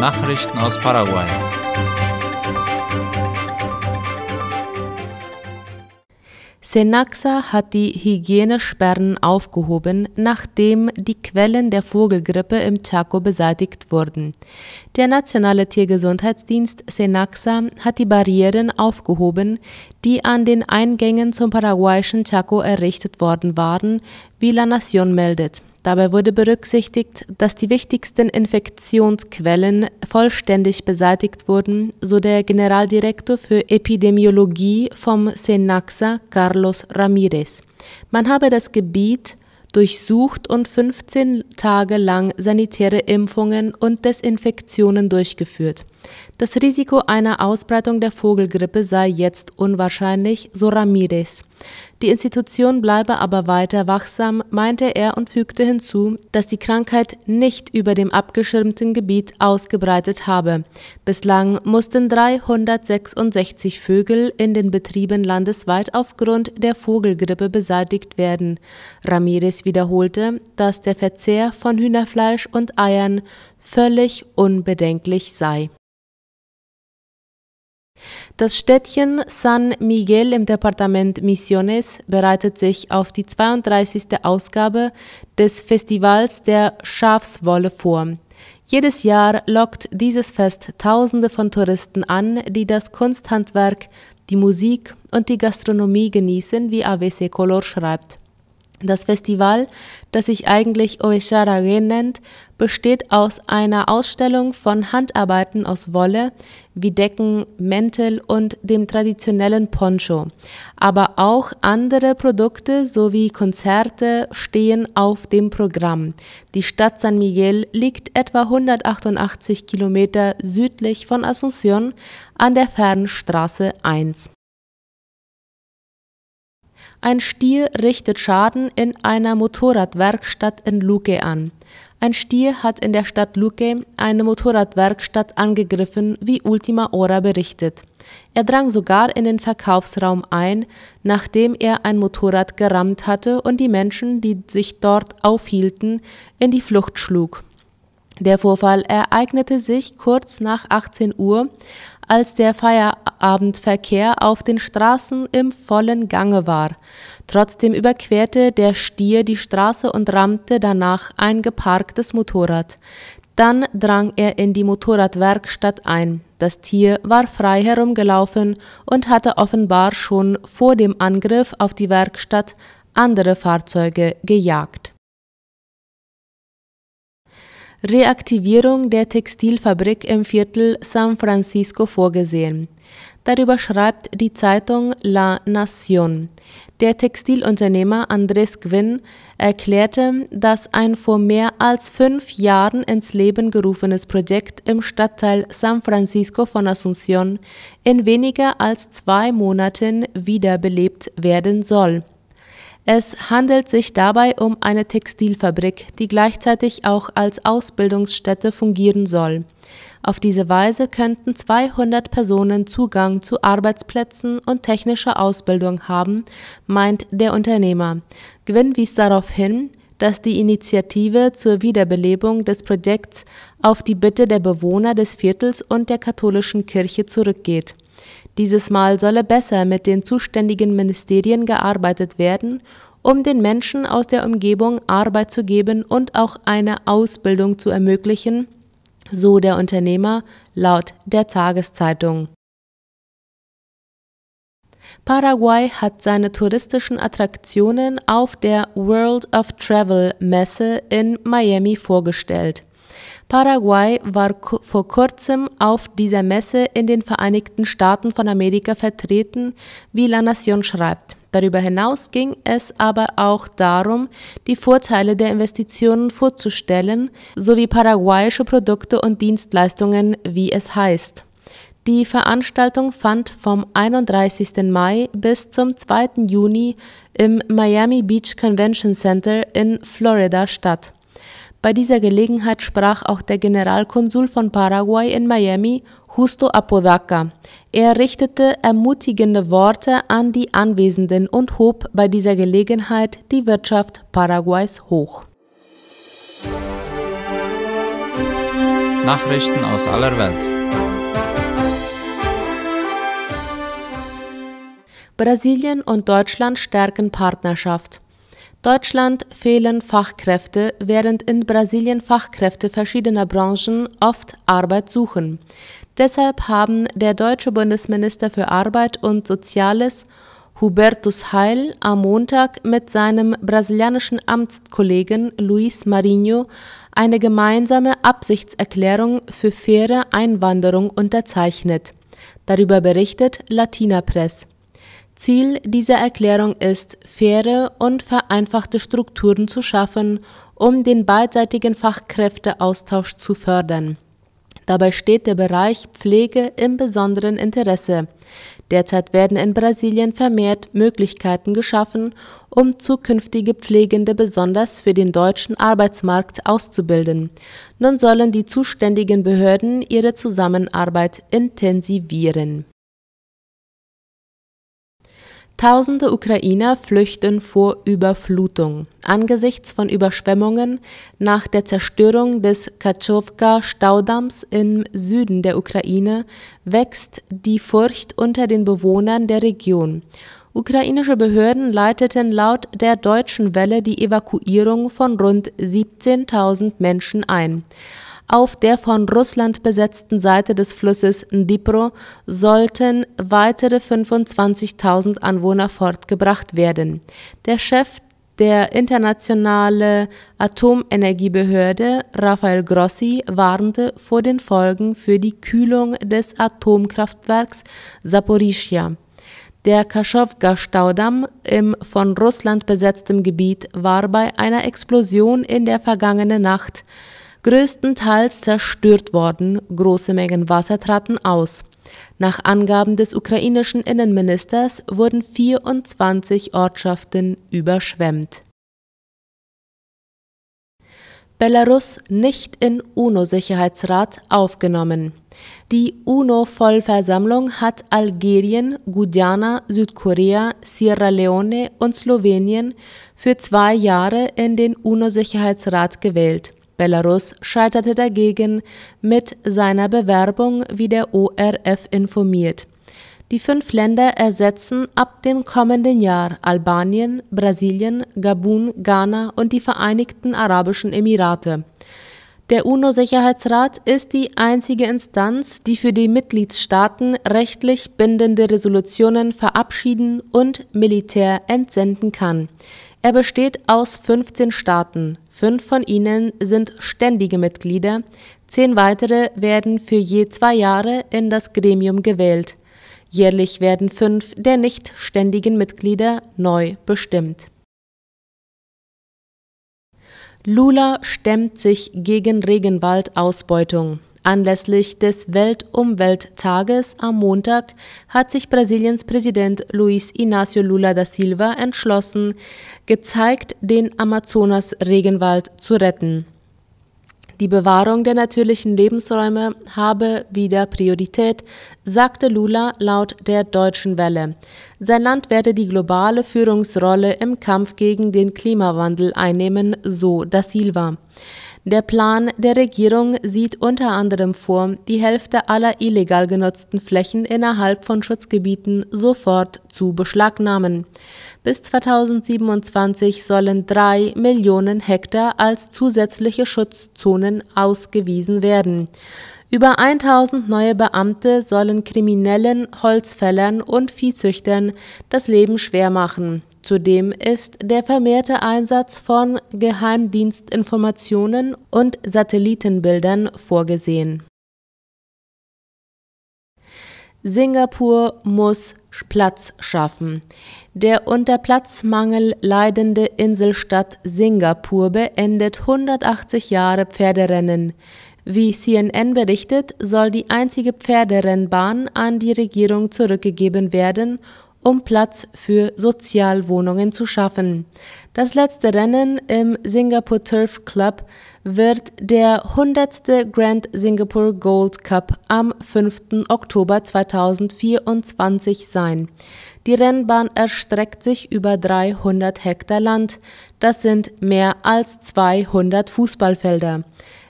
Nachrichten aus Paraguay. Senaxa hat die Hygienesperren aufgehoben, nachdem die Quellen der Vogelgrippe im Chaco beseitigt wurden. Der Nationale Tiergesundheitsdienst Senaxa hat die Barrieren aufgehoben, die an den Eingängen zum paraguayischen Chaco errichtet worden waren, wie La Nación meldet. Dabei wurde berücksichtigt, dass die wichtigsten Infektionsquellen vollständig beseitigt wurden, so der Generaldirektor für Epidemiologie vom Senaxa, Carlos Ramirez. Man habe das Gebiet durchsucht und 15 Tage lang sanitäre Impfungen und Desinfektionen durchgeführt. Das Risiko einer Ausbreitung der Vogelgrippe sei jetzt unwahrscheinlich, so Ramirez. Die Institution bleibe aber weiter wachsam, meinte er und fügte hinzu, dass die Krankheit nicht über dem abgeschirmten Gebiet ausgebreitet habe. Bislang mussten 366 Vögel in den Betrieben landesweit aufgrund der Vogelgrippe beseitigt werden. Ramirez wiederholte, dass der Verzehr von Hühnerfleisch und Eiern völlig unbedenklich sei. Das Städtchen San Miguel im Departement Misiones bereitet sich auf die 32. Ausgabe des Festivals der Schafswolle vor. Jedes Jahr lockt dieses Fest Tausende von Touristen an, die das Kunsthandwerk, die Musik und die Gastronomie genießen, wie AWC Color schreibt. Das Festival, das sich eigentlich Oesharagé nennt, besteht aus einer Ausstellung von Handarbeiten aus Wolle wie Decken, Mäntel und dem traditionellen Poncho. Aber auch andere Produkte sowie Konzerte stehen auf dem Programm. Die Stadt San Miguel liegt etwa 188 Kilometer südlich von Asunción an der Fernstraße 1. Ein Stier richtet Schaden in einer Motorradwerkstatt in Luque an. Ein Stier hat in der Stadt Luque eine Motorradwerkstatt angegriffen, wie Ultima Hora berichtet. Er drang sogar in den Verkaufsraum ein, nachdem er ein Motorrad gerammt hatte und die Menschen, die sich dort aufhielten, in die Flucht schlug. Der Vorfall ereignete sich kurz nach 18 Uhr, als der Feierabendverkehr auf den Straßen im vollen Gange war. Trotzdem überquerte der Stier die Straße und rammte danach ein geparktes Motorrad. Dann drang er in die Motorradwerkstatt ein. Das Tier war frei herumgelaufen und hatte offenbar schon vor dem Angriff auf die Werkstatt andere Fahrzeuge gejagt. Reaktivierung der Textilfabrik im Viertel San Francisco vorgesehen. Darüber schreibt die Zeitung La Nación. Der Textilunternehmer Andrés Gwynn erklärte, dass ein vor mehr als fünf Jahren ins Leben gerufenes Projekt im Stadtteil San Francisco von Asunción in weniger als zwei Monaten wiederbelebt werden soll. Es handelt sich dabei um eine Textilfabrik, die gleichzeitig auch als Ausbildungsstätte fungieren soll. Auf diese Weise könnten 200 Personen Zugang zu Arbeitsplätzen und technischer Ausbildung haben, meint der Unternehmer. Gwynn wies darauf hin, dass die Initiative zur Wiederbelebung des Projekts auf die Bitte der Bewohner des Viertels und der katholischen Kirche zurückgeht. Dieses Mal solle besser mit den zuständigen Ministerien gearbeitet werden, um den Menschen aus der Umgebung Arbeit zu geben und auch eine Ausbildung zu ermöglichen, so der Unternehmer laut der Tageszeitung. Paraguay hat seine touristischen Attraktionen auf der World of Travel Messe in Miami vorgestellt. Paraguay war vor kurzem auf dieser Messe in den Vereinigten Staaten von Amerika vertreten, wie La Nación schreibt. Darüber hinaus ging es aber auch darum, die Vorteile der Investitionen vorzustellen, sowie paraguayische Produkte und Dienstleistungen, wie es heißt. Die Veranstaltung fand vom 31. Mai bis zum 2. Juni im Miami Beach Convention Center in Florida statt. Bei dieser Gelegenheit sprach auch der Generalkonsul von Paraguay in Miami, Justo Apodaca. Er richtete ermutigende Worte an die Anwesenden und hob bei dieser Gelegenheit die Wirtschaft Paraguays hoch. Nachrichten aus aller Welt. Brasilien und Deutschland stärken Partnerschaft. Deutschland fehlen Fachkräfte, während in Brasilien Fachkräfte verschiedener Branchen oft Arbeit suchen. Deshalb haben der deutsche Bundesminister für Arbeit und Soziales Hubertus Heil am Montag mit seinem brasilianischen Amtskollegen Luis Marinho eine gemeinsame Absichtserklärung für faire Einwanderung unterzeichnet. Darüber berichtet Latina Press. Ziel dieser Erklärung ist, faire und vereinfachte Strukturen zu schaffen, um den beidseitigen Fachkräfteaustausch zu fördern. Dabei steht der Bereich Pflege im besonderen Interesse. Derzeit werden in Brasilien vermehrt Möglichkeiten geschaffen, um zukünftige Pflegende besonders für den deutschen Arbeitsmarkt auszubilden. Nun sollen die zuständigen Behörden ihre Zusammenarbeit intensivieren. Tausende Ukrainer flüchten vor Überflutung. Angesichts von Überschwemmungen nach der Zerstörung des Katschowka-Staudamms im Süden der Ukraine wächst die Furcht unter den Bewohnern der Region. Ukrainische Behörden leiteten laut der deutschen Welle die Evakuierung von rund 17.000 Menschen ein. Auf der von Russland besetzten Seite des Flusses Dnipro sollten weitere 25.000 Anwohner fortgebracht werden. Der Chef der internationale Atomenergiebehörde Rafael Grossi warnte vor den Folgen für die Kühlung des Atomkraftwerks Saporischia. Der Kaschowka-Staudamm im von Russland besetzten Gebiet war bei einer Explosion in der vergangenen Nacht größtenteils zerstört worden, große Mengen Wasser traten aus. Nach Angaben des ukrainischen Innenministers wurden 24 Ortschaften überschwemmt. Belarus nicht in UNO-Sicherheitsrat aufgenommen. Die UNO-Vollversammlung hat Algerien, Guyana, Südkorea, Sierra Leone und Slowenien für zwei Jahre in den UNO-Sicherheitsrat gewählt. Belarus scheiterte dagegen mit seiner Bewerbung, wie der ORF informiert. Die fünf Länder ersetzen ab dem kommenden Jahr Albanien, Brasilien, Gabun, Ghana und die Vereinigten Arabischen Emirate. Der UNO-Sicherheitsrat ist die einzige Instanz, die für die Mitgliedstaaten rechtlich bindende Resolutionen verabschieden und Militär entsenden kann. Er besteht aus 15 Staaten, fünf von ihnen sind ständige Mitglieder, zehn weitere werden für je zwei Jahre in das Gremium gewählt. Jährlich werden fünf der nicht ständigen Mitglieder neu bestimmt. Lula stemmt sich gegen Regenwaldausbeutung. Anlässlich des Weltumwelttages am Montag hat sich Brasiliens Präsident Luiz Inácio Lula da Silva entschlossen, gezeigt, den Amazonas-Regenwald zu retten. Die Bewahrung der natürlichen Lebensräume habe wieder Priorität, sagte Lula laut der Deutschen Welle. Sein Land werde die globale Führungsrolle im Kampf gegen den Klimawandel einnehmen, so da Silva. Der Plan der Regierung sieht unter anderem vor, die Hälfte aller illegal genutzten Flächen innerhalb von Schutzgebieten sofort zu beschlagnahmen. Bis 2027 sollen drei Millionen Hektar als zusätzliche Schutzzonen ausgewiesen werden. Über 1000 neue Beamte sollen Kriminellen, Holzfällern und Viehzüchtern das Leben schwer machen. Zudem ist der vermehrte Einsatz von Geheimdienstinformationen und Satellitenbildern vorgesehen. Singapur muss Platz schaffen. Der unter Platzmangel leidende Inselstadt Singapur beendet 180 Jahre Pferderennen. Wie CNN berichtet, soll die einzige Pferderennbahn an die Regierung zurückgegeben werden um Platz für Sozialwohnungen zu schaffen. Das letzte Rennen im Singapore Turf Club wird der 100. Grand Singapore Gold Cup am 5. Oktober 2024 sein. Die Rennbahn erstreckt sich über 300 Hektar Land. Das sind mehr als 200 Fußballfelder.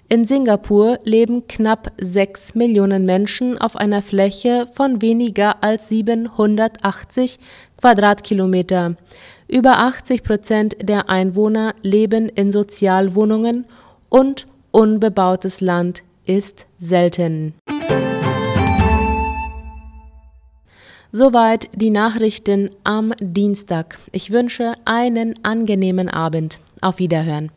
In Singapur leben knapp 6 Millionen Menschen auf einer Fläche von weniger als 780 Quadratkilometer. Über 80 Prozent der Einwohner leben in Sozialwohnungen und unbebautes Land ist selten. Soweit die Nachrichten am Dienstag. Ich wünsche einen angenehmen Abend. Auf Wiederhören.